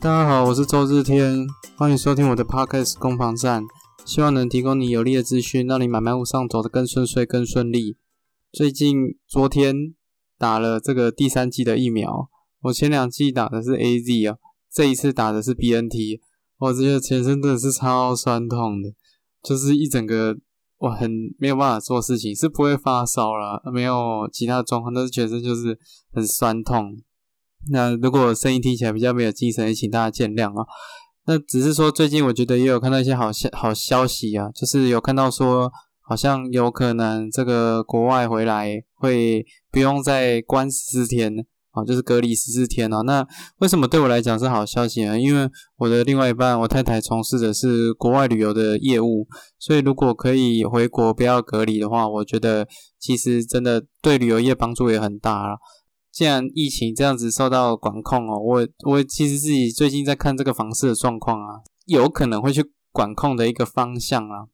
大家好，我是周日天，欢迎收听我的 podcast 攻防战，希望能提供你有力的资讯，让你买卖路上走得更顺遂、更顺利。最近昨天打了这个第三季的疫苗，我前两季打的是 A Z 啊，这一次打的是 B N T，我觉得全身真的是超酸痛的，就是一整个我很没有办法做事情，是不会发烧了，没有其他状况，但是全身就是很酸痛。那如果声音听起来比较没有精神，也请大家见谅啊。那只是说最近我觉得也有看到一些好消好消息啊，就是有看到说好像有可能这个国外回来会不用再关十四天啊，就是隔离十四天哦。那为什么对我来讲是好消息呢？因为我的另外一半我太太从事的是国外旅游的业务，所以如果可以回国不要隔离的话，我觉得其实真的对旅游业帮助也很大了。既然疫情这样子受到管控哦，我我其实自己最近在看这个房市的状况啊，有可能会去管控的一个方向啊。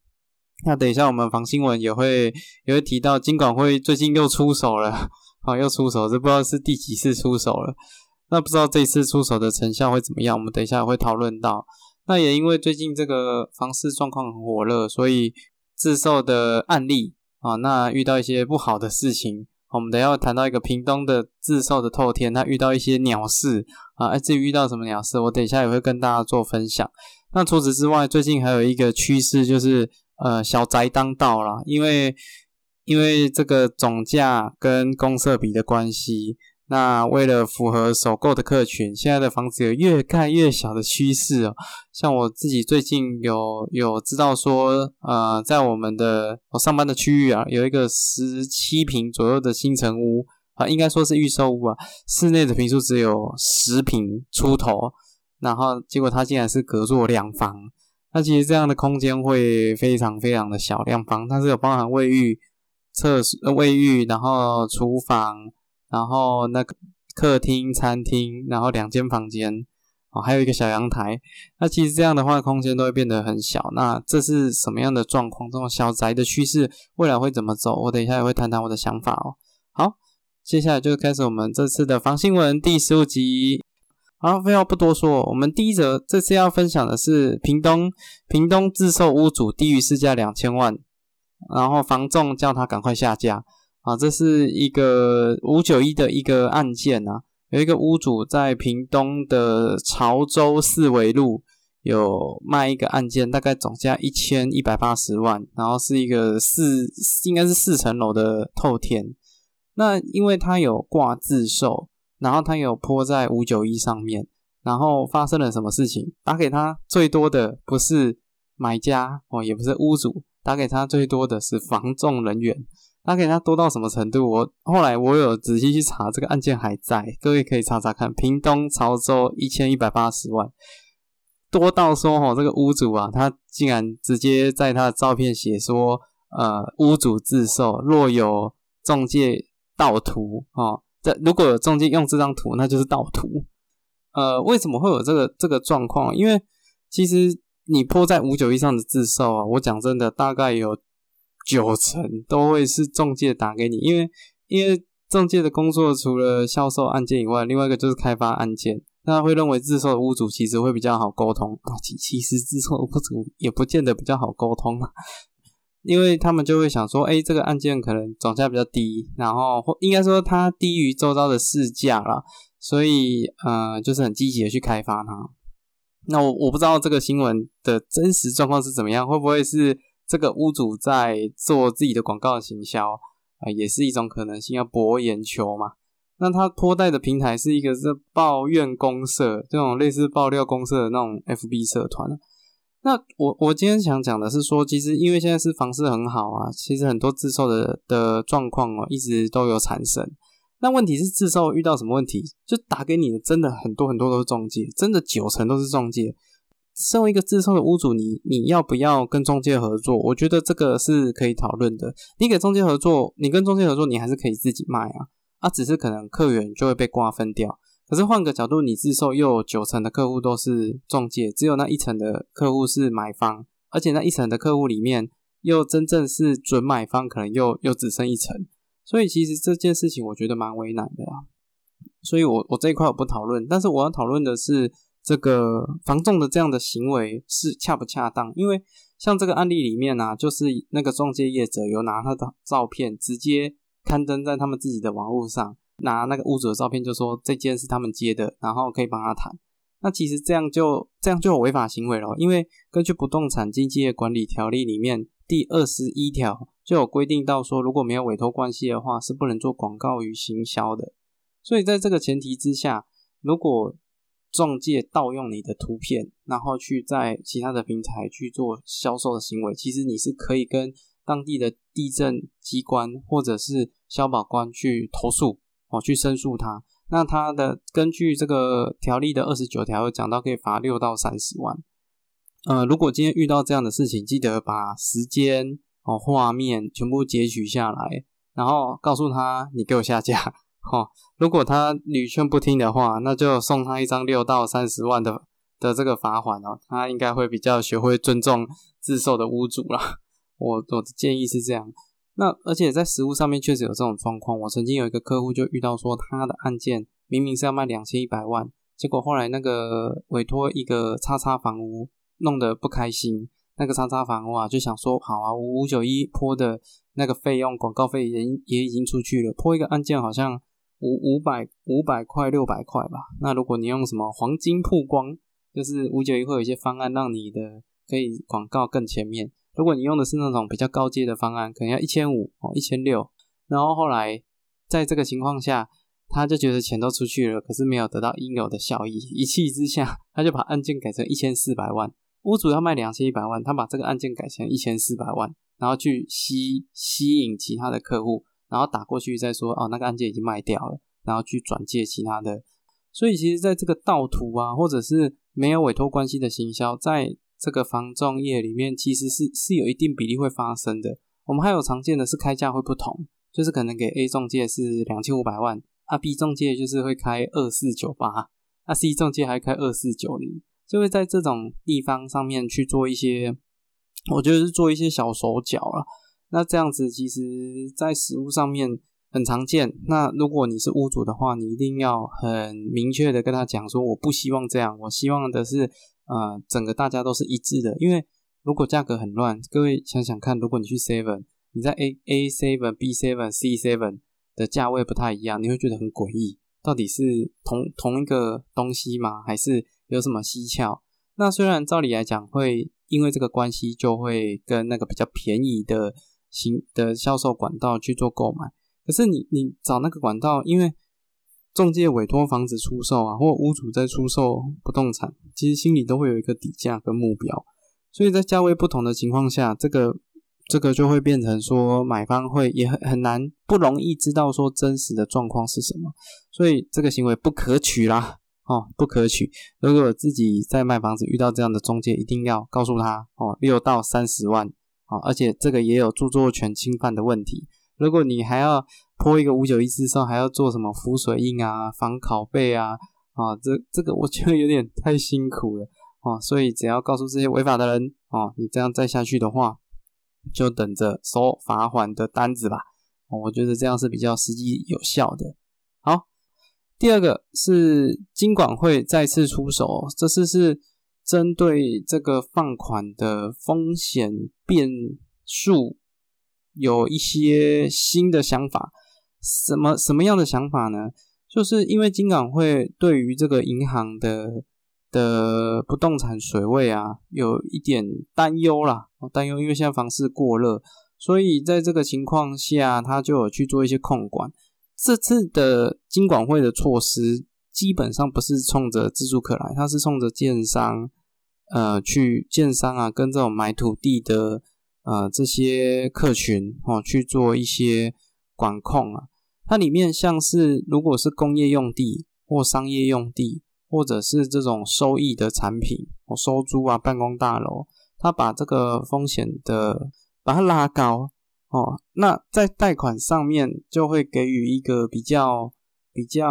那等一下我们房新闻也会也会提到，金管会最近又出手了，啊，又出手，这不知道是第几次出手了。那不知道这次出手的成效会怎么样？我们等一下会讨论到。那也因为最近这个房市状况很火热，所以自售的案例啊，那遇到一些不好的事情。我们等下谈到一个屏东的自售的透天，他遇到一些鸟事啊，至于遇到什么鸟事，我等一下也会跟大家做分享。那除此之外，最近还有一个趋势就是，呃，小宅当道啦，因为因为这个总价跟公设比的关系。那为了符合首购的客群，现在的房子有越盖越小的趋势哦。像我自己最近有有知道说，呃，在我们的我上班的区域啊，有一个十七平左右的新城屋啊，应该说是预售屋啊，室内的平数只有十平出头，然后结果它竟然是隔座两房。那其实这样的空间会非常非常的小，两房它是有包含卫浴、厕所、卫浴，然后厨房。然后那个客厅、餐厅，然后两间房间，哦，还有一个小阳台。那其实这样的话，空间都会变得很小。那这是什么样的状况？这种小宅的趋势未来会怎么走？我等一下也会谈谈我的想法哦。好，接下来就开始我们这次的房新闻第十五集。好，废话不多说，我们第一则这次要分享的是屏东，屏东自售屋主低于市价两千万，然后房仲叫他赶快下架。啊，这是一个五九一的一个案件啊，有一个屋主在屏东的潮州四维路有卖一个案件，大概总价一千一百八十万，然后是一个四应该是四层楼的透天。那因为他有挂自售，然后他有泼在五九一上面，然后发生了什么事情？打给他最多的不是买家哦，也不是屋主，打给他最多的是房仲人员。他给他多到什么程度？我后来我有仔细去查，这个案件还在，各位可以查查看。屏东潮州一千一百八十万，多到说哦，这个屋主啊，他竟然直接在他的照片写说，呃，屋主自售，若有中介盗图哦，这如果有中介用这张图，那就是盗图。呃，为什么会有这个这个状况？因为其实你泼在五九以上的自售啊，我讲真的，大概有。九成都会是中介打给你，因为因为中介的工作除了销售案件以外，另外一个就是开发案件。那会认为自售的屋主其实会比较好沟通啊，其其实自售屋主也不见得比较好沟通啊，因为他们就会想说，哎，这个案件可能总价比较低，然后或应该说它低于周遭的市价了，所以呃，就是很积极的去开发它。那我我不知道这个新闻的真实状况是怎么样，会不会是？这个屋主在做自己的广告行销啊，也是一种可能性，要博眼球嘛。那他托带的平台是一个是抱怨公社，这种类似爆料公社的那种 FB 社团。那我我今天想讲的是说，其实因为现在是房市很好啊，其实很多自售的的状况哦，一直都有产生。那问题是自售遇到什么问题？就打给你的真的很多很多都是中介，真的九成都是中介。身为一个自售的屋主，你你要不要跟中介合作？我觉得这个是可以讨论的。你给中介合作，你跟中介合作，你还是可以自己卖啊，啊，只是可能客源就会被瓜分掉。可是换个角度，你自售又有九成的客户都是中介，只有那一层的客户是买方，而且那一层的客户里面又真正是准买方，可能又又只剩一层。所以其实这件事情我觉得蛮为难的啊。所以我我这一块我不讨论，但是我要讨论的是。这个房仲的这样的行为是恰不恰当？因为像这个案例里面呢，就是那个中介业者有拿他的照片直接刊登在他们自己的网络上，拿那个屋主的照片就说这间是他们接的，然后可以帮他谈。那其实这样就这样就有违法行为了，因为根据不动产经纪业管理条例里面第二十一条就有规定到说，如果没有委托关系的话，是不能做广告与行销的。所以在这个前提之下，如果中介盗用你的图片，然后去在其他的平台去做销售的行为，其实你是可以跟当地的地震机关或者是消保官去投诉哦，去申诉他。那他的根据这个条例的二十九条有讲到，可以罚六到三十万。呃，如果今天遇到这样的事情，记得把时间哦、画面全部截取下来，然后告诉他你给我下架。哈，如果他屡劝不听的话，那就送他一张六到三十万的的这个罚款哦。他应该会比较学会尊重自售的屋主啦。我我的建议是这样。那而且在实物上面确实有这种状况，我曾经有一个客户就遇到说，他的案件明明是要卖两千一百万，结果后来那个委托一个叉叉房屋弄得不开心，那个叉叉房屋啊就想说，好啊，五五九一坡的那个费用广告费也也已经出去了，坡一个案件好像五五百五百块六百块吧。那如果你用什么黄金曝光，就是五九一会有一些方案让你的可以广告更前面。如果你用的是那种比较高阶的方案，可能要一千五哦，一千六。然后后来在这个情况下，他就觉得钱都出去了，可是没有得到应有的效益，一气之下，他就把案件改成一千四百万。屋主要卖两千一百万，他把这个案件改成一千四百万，然后去吸吸引其他的客户，然后打过去再说哦，那个案件已经卖掉了，然后去转借其他的。所以其实，在这个盗图啊，或者是没有委托关系的行销，在这个房仲业里面其实是是有一定比例会发生的。我们还有常见的是开价会不同，就是可能给 A 中介是两千五百万，啊 B 中介就是会开二四九八，啊 C 中介还开二四九零，就会在这种地方上面去做一些，我觉得是做一些小手脚了。那这样子其实在实物上面很常见。那如果你是屋主的话，你一定要很明确的跟他讲说，我不希望这样，我希望的是。啊，整个大家都是一致的，因为如果价格很乱，各位想想看，如果你去 Seven，你在 A A Seven、B Seven、C Seven 的价位不太一样，你会觉得很诡异，到底是同同一个东西吗？还是有什么蹊跷？那虽然照理来讲，会因为这个关系，就会跟那个比较便宜的行的销售管道去做购买，可是你你找那个管道，因为中介委托房子出售啊，或屋主在出售不动产，其实心里都会有一个底价跟目标，所以在价位不同的情况下，这个这个就会变成说买方会也很很难不容易知道说真实的状况是什么，所以这个行为不可取啦，哦，不可取。如果自己在卖房子遇到这样的中介，一定要告诉他哦，六到三十万，啊，而且这个也有著作权侵犯的问题。如果你还要泼一个五九一之上，还要做什么浮水印啊、防拷贝啊啊，这这个我觉得有点太辛苦了啊，所以只要告诉这些违法的人啊，你这样再下去的话，就等着收罚款的单子吧。我觉得这样是比较实际有效的。好，第二个是金管会再次出手，这次是针对这个放款的风险变数。有一些新的想法，什么什么样的想法呢？就是因为金管会对于这个银行的的不动产水位啊，有一点担忧啦，担忧，因为现在房市过热，所以在这个情况下，他就有去做一些控管。这次的金管会的措施，基本上不是冲着自住客来，他是冲着建商，呃，去建商啊，跟这种买土地的。呃，这些客群哦去做一些管控啊，它里面像是如果是工业用地或商业用地，或者是这种收益的产品哦，收租啊，办公大楼，它把这个风险的把它拉高哦，那在贷款上面就会给予一个比较比较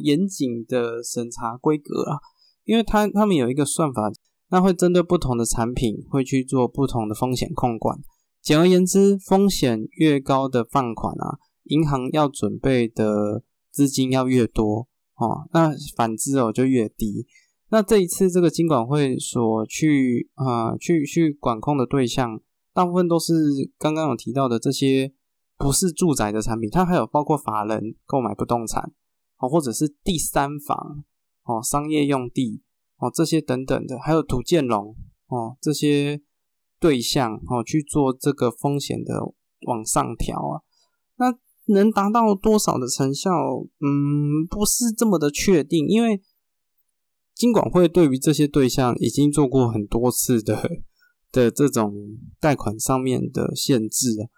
严谨的审查规格啊，因为他他们有一个算法。那会针对不同的产品，会去做不同的风险控管。简而言之，风险越高的放款啊，银行要准备的资金要越多哦。那反之哦就越低。那这一次这个金管会所去啊去去管控的对象，大部分都是刚刚有提到的这些不是住宅的产品，它还有包括法人购买不动产或者是第三房哦，商业用地哦这些等等的，还有土建龙哦这些对象哦去做这个风险的往上调啊，那能达到多少的成效？嗯，不是这么的确定，因为。金管会对于这些对象已经做过很多次的的这种贷款上面的限制啊，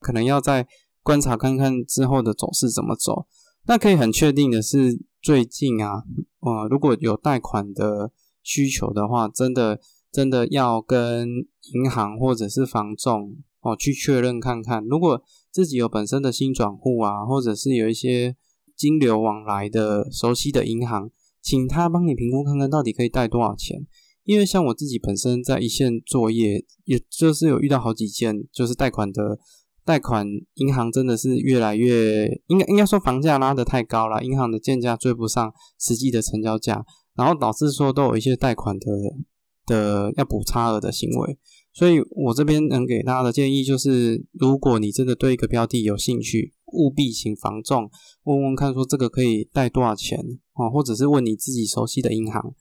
可能要再观察看看之后的走势怎么走。那可以很确定的是，最近啊，呃，如果有贷款的需求的话，真的真的要跟银行或者是房仲哦去确认看看，如果自己有本身的新转户啊，或者是有一些金流往来的熟悉的银行。请他帮你评估看看到底可以贷多少钱，因为像我自己本身在一线作业，也就是有遇到好几件，就是贷款的贷款，银行真的是越来越应该应该说房价拉得太高了，银行的建价追不上实际的成交价，然后导致说都有一些贷款的的要补差额的行为，所以我这边能给大家的建议就是，如果你真的对一个标的有兴趣。务必请房仲问问看，说这个可以贷多少钱啊，或者是问你自己熟悉的银行。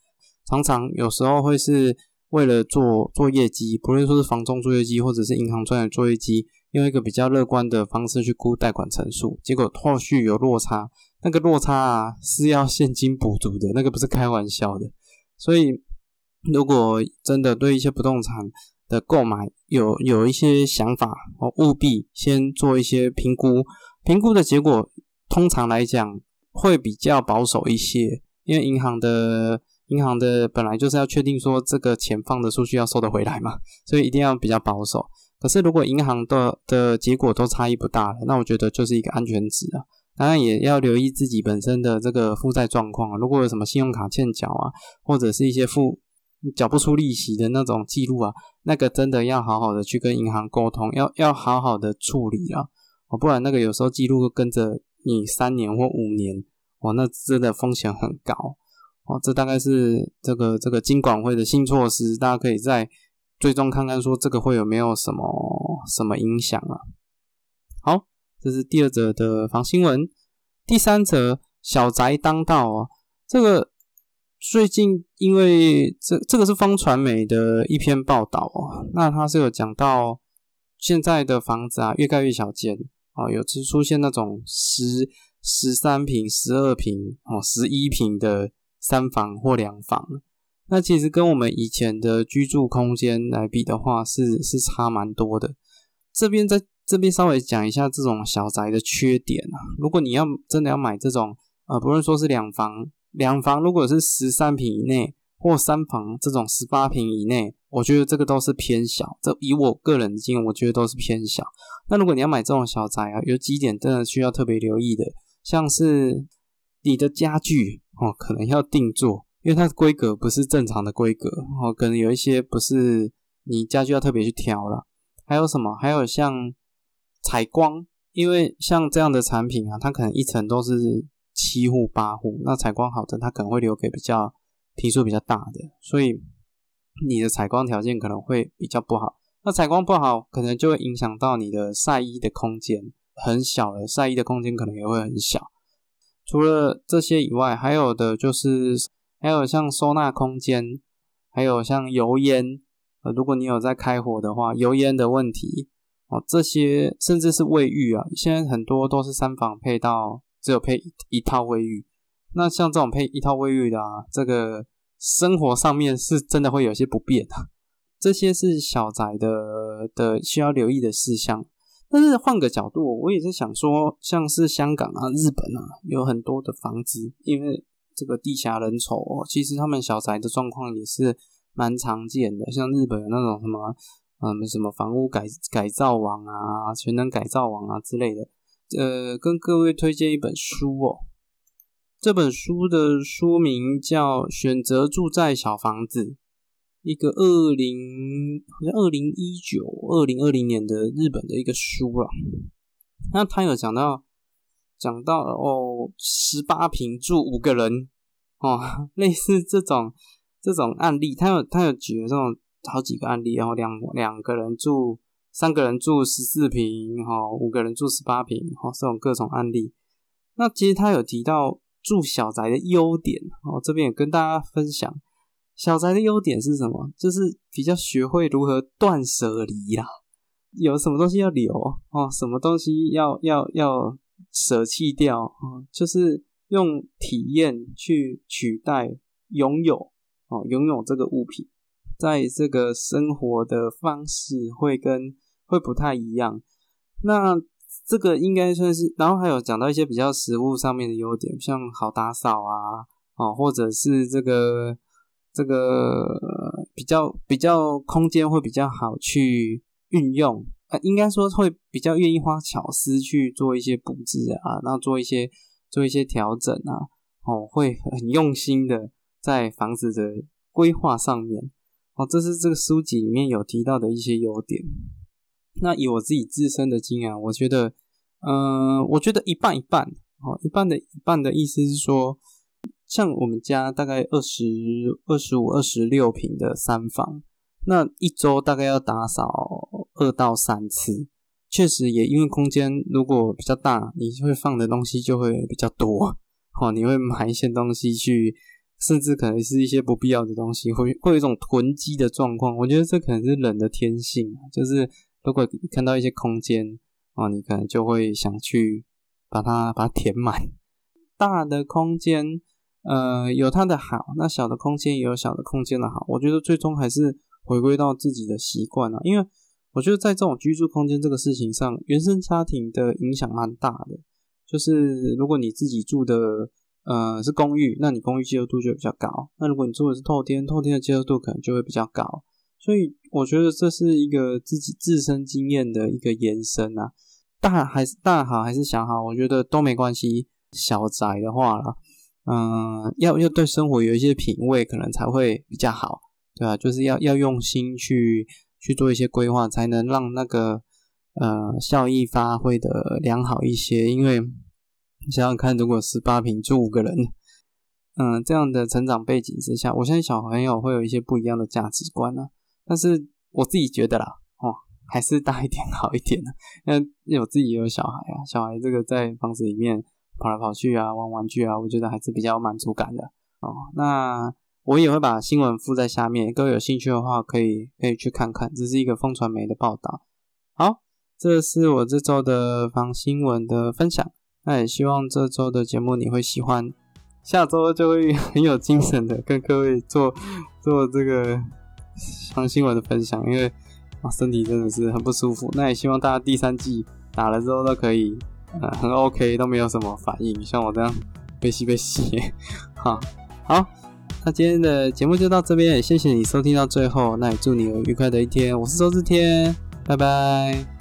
常常有时候会是为了做做业绩，不论说是房仲做业绩，或者是银行专业做业绩，用一个比较乐观的方式去估贷款成数，结果后续有落差，那个落差啊是要现金补足的，那个不是开玩笑的。所以，如果真的对一些不动产的购买有有一些想法哦，务必先做一些评估。评估的结果通常来讲会比较保守一些，因为银行的银行的本来就是要确定说这个钱放的出去要收得回来嘛，所以一定要比较保守。可是如果银行的的结果都差异不大了，那我觉得就是一个安全值啊。当然也要留意自己本身的这个负债状况，如果有什么信用卡欠缴啊，或者是一些付缴不出利息的那种记录啊，那个真的要好好的去跟银行沟通，要要好好的处理啊。哦，不然那个有时候记录跟着你三年或五年，哦，那真的风险很高。哦，这大概是这个这个金管会的新措施，大家可以在最终看看说这个会有没有什么什么影响啊？好，这是第二则的房新闻。第三则小宅当道哦，这个最近因为这这个是方传媒的一篇报道哦，那他是有讲到现在的房子啊越盖越小间。啊，有出出现那种十十三平、十二平、哦十一平的三房或两房，那其实跟我们以前的居住空间来比的话，是是差蛮多的。这边在这边稍微讲一下这种小宅的缺点啊。如果你要真的要买这种，呃，不论说是两房，两房如果是十三平以内。或三房这种十八平以内，我觉得这个都是偏小。这以我个人的经验，我觉得都是偏小。那如果你要买这种小宅啊，有几点真的需要特别留意的，像是你的家具哦，可能要定做，因为它的规格不是正常的规格哦，可能有一些不是你家具要特别去挑了。还有什么？还有像采光，因为像这样的产品啊，它可能一层都是七户八户，那采光好的，它可能会留给比较。频数比较大的，所以你的采光条件可能会比较不好。那采光不好，可能就会影响到你的晒衣的空间，很小了，晒衣的空间可能也会很小。除了这些以外，还有的就是还有像收纳空间，还有像油烟。呃，如果你有在开火的话，油烟的问题哦，这些甚至是卫浴啊，现在很多都是三房配到只有配一套卫浴。那像这种配一套卫浴的啊，这个生活上面是真的会有些不便啊。这些是小宅的的需要留意的事项。但是换个角度，我也是想说，像是香港啊、日本啊，有很多的房子，因为这个地下人丑哦，其实他们小宅的状况也是蛮常见的。像日本有那种什么嗯什么房屋改改造网啊、全能改造网啊之类的。呃，跟各位推荐一本书哦。这本书的书名叫《选择住在小房子》，一个二零好像二零一九、二零二零年的日本的一个书了。那他有讲到讲到哦，十八平住五个人哦，类似这种这种案例，他有他有举了这种好几个案例，然后两两个人住，三个人住十四平，哈，五个人住十八平，哈，这种各种案例。那其实他有提到住小宅的优点，哦，这边也跟大家分享，小宅的优点是什么？就是比较学会如何断舍离啦。有什么东西要留哦，什么东西要要要舍弃掉哦，就是用体验去取代拥有哦，拥有这个物品，在这个生活的方式会跟会不太一样。那这个应该算是，然后还有讲到一些比较实物上面的优点，像好打扫啊，哦，或者是这个这个比较比较空间会比较好去。运用呃，应该说会比较愿意花巧思去做一些布置啊，然后做一些做一些调整啊，哦，会很用心的在房子的规划上面哦，这是这个书籍里面有提到的一些优点。那以我自己自身的经验，我觉得，嗯，我觉得一半一半哦，一半的一半的意思是说，像我们家大概二十二十五、二十六平的三房。那一周大概要打扫二到三次，确实也因为空间如果比较大，你会放的东西就会比较多，哦，你会买一些东西去，甚至可能是一些不必要的东西，会会有一种囤积的状况。我觉得这可能是人的天性，就是如果看到一些空间，哦，你可能就会想去把它把它填满。大的空间，呃，有它的好，那小的空间也有小的空间的好。我觉得最终还是。回归到自己的习惯啊，因为我觉得在这种居住空间这个事情上，原生家庭的影响蛮大的。就是如果你自己住的呃是公寓，那你公寓接受度就比较高；那如果你住的是透天，透天的接受度可能就会比较高。所以我觉得这是一个自己自身经验的一个延伸啊。大还是大好还是小好，我觉得都没关系。小宅的话了，嗯，要要对生活有一些品味，可能才会比较好。对啊，就是要要用心去去做一些规划，才能让那个呃效益发挥的良好一些。因为想想看，如果十八平住五个人，嗯，这样的成长背景之下，我相信小朋友会有一些不一样的价值观呢。但是我自己觉得啦，哦，还是大一点 好一点呢。因为我自己有小孩啊，小孩这个在房子里面跑来跑去啊，玩玩具啊，我觉得还是比较满足感的哦。那。我也会把新闻附在下面，各位有兴趣的话可以可以去看看，这是一个风传媒的报道。好，这是我这周的防新闻的分享，那也希望这周的节目你会喜欢，下周就会很有精神的跟各位做做这个房新闻的分享，因为啊身体真的是很不舒服。那也希望大家第三季打了之后都可以呃很 OK，都没有什么反应，像我这样被吸被吸，好 好。那今天的节目就到这边，谢谢你收听到最后，那也祝你有愉快的一天。我是周志天，拜拜。